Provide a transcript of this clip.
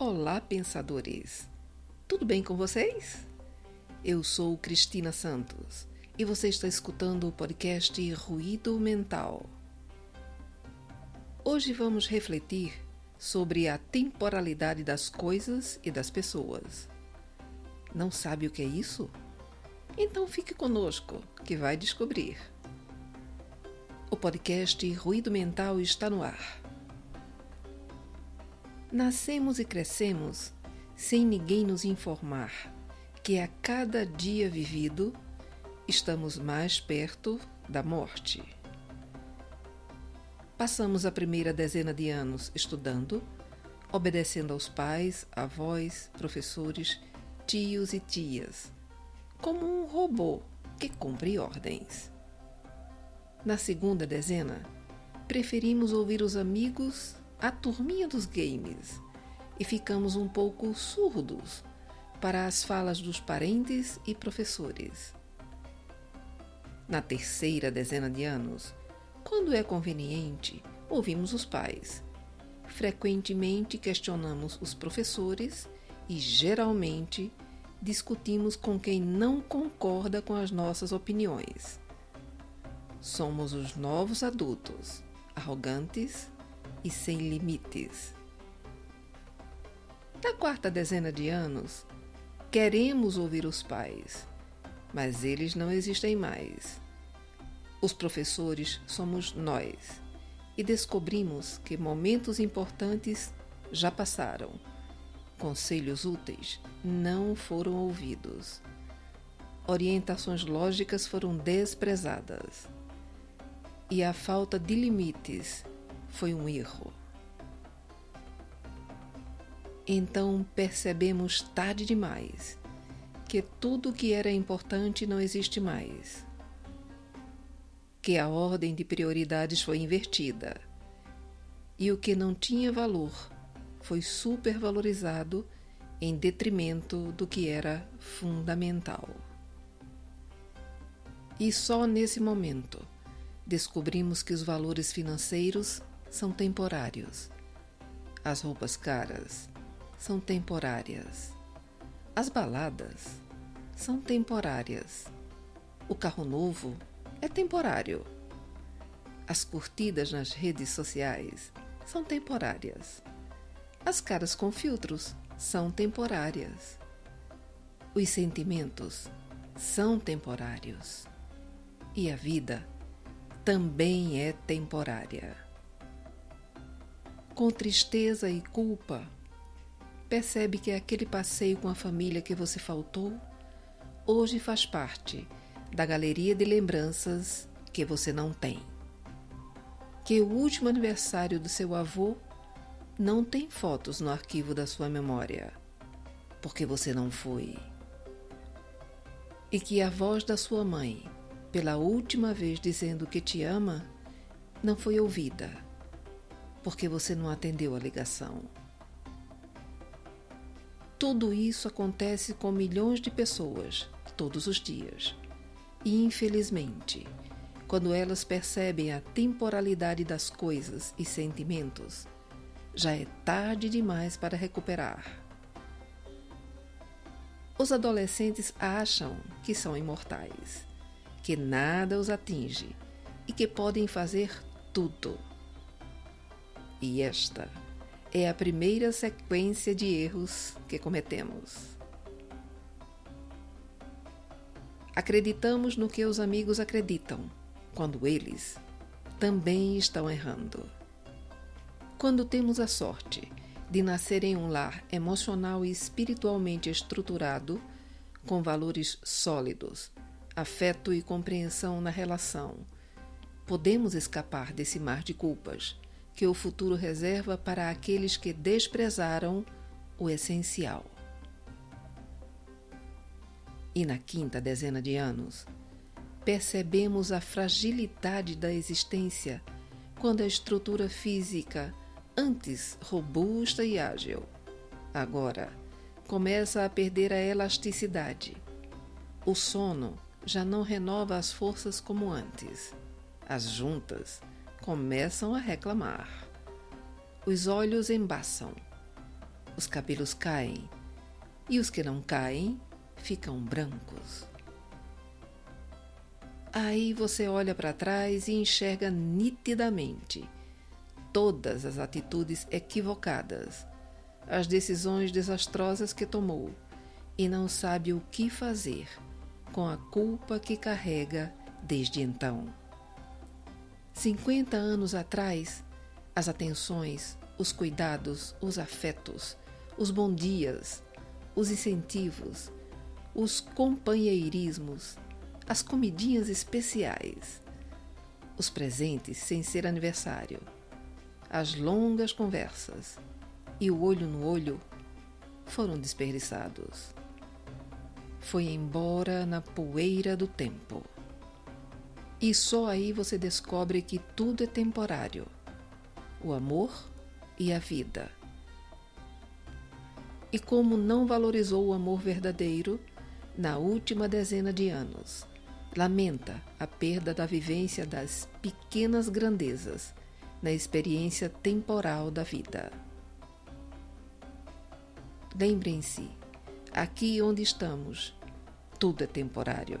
Olá, pensadores! Tudo bem com vocês? Eu sou Cristina Santos e você está escutando o podcast Ruído Mental. Hoje vamos refletir sobre a temporalidade das coisas e das pessoas. Não sabe o que é isso? Então fique conosco que vai descobrir. O podcast Ruído Mental está no ar. Nascemos e crescemos sem ninguém nos informar que a cada dia vivido estamos mais perto da morte. Passamos a primeira dezena de anos estudando, obedecendo aos pais, avós, professores, tios e tias, como um robô que cumpre ordens. Na segunda dezena, preferimos ouvir os amigos a turminha dos games e ficamos um pouco surdos para as falas dos parentes e professores. Na terceira dezena de anos, quando é conveniente, ouvimos os pais. Frequentemente questionamos os professores e, geralmente, discutimos com quem não concorda com as nossas opiniões. Somos os novos adultos, arrogantes, e sem limites. Na quarta dezena de anos, queremos ouvir os pais, mas eles não existem mais. Os professores somos nós e descobrimos que momentos importantes já passaram. Conselhos úteis não foram ouvidos. Orientações lógicas foram desprezadas. E a falta de limites foi um erro. Então percebemos tarde demais que tudo que era importante não existe mais. Que a ordem de prioridades foi invertida e o que não tinha valor foi supervalorizado em detrimento do que era fundamental. E só nesse momento descobrimos que os valores financeiros são temporários. As roupas caras são temporárias. As baladas são temporárias. O carro novo é temporário. As curtidas nas redes sociais são temporárias. As caras com filtros são temporárias. Os sentimentos são temporários. E a vida também é temporária com tristeza e culpa, percebe que aquele passeio com a família que você faltou hoje faz parte da galeria de lembranças que você não tem. Que o último aniversário do seu avô não tem fotos no arquivo da sua memória, porque você não foi. E que a voz da sua mãe, pela última vez dizendo que te ama, não foi ouvida porque você não atendeu a ligação. Tudo isso acontece com milhões de pessoas todos os dias. E, infelizmente, quando elas percebem a temporalidade das coisas e sentimentos, já é tarde demais para recuperar. Os adolescentes acham que são imortais, que nada os atinge e que podem fazer tudo. E esta é a primeira sequência de erros que cometemos. Acreditamos no que os amigos acreditam, quando eles também estão errando. Quando temos a sorte de nascer em um lar emocional e espiritualmente estruturado, com valores sólidos, afeto e compreensão na relação, podemos escapar desse mar de culpas que o futuro reserva para aqueles que desprezaram o essencial. E na quinta dezena de anos, percebemos a fragilidade da existência quando a estrutura física, antes robusta e ágil, agora começa a perder a elasticidade. O sono já não renova as forças como antes. As juntas começam a reclamar. Os olhos embaçam. os cabelos caem e os que não caem ficam brancos. Aí você olha para trás e enxerga nitidamente todas as atitudes equivocadas, as decisões desastrosas que tomou e não sabe o que fazer com a culpa que carrega desde então. 50 anos atrás, as atenções, os cuidados, os afetos, os bom dias, os incentivos, os companheirismos, as comidinhas especiais, os presentes sem ser aniversário, as longas conversas e o olho no olho foram desperdiçados. Foi embora na poeira do tempo. E só aí você descobre que tudo é temporário: o amor e a vida. E como não valorizou o amor verdadeiro na última dezena de anos, lamenta a perda da vivência das pequenas grandezas na experiência temporal da vida. Lembrem-se, aqui onde estamos, tudo é temporário.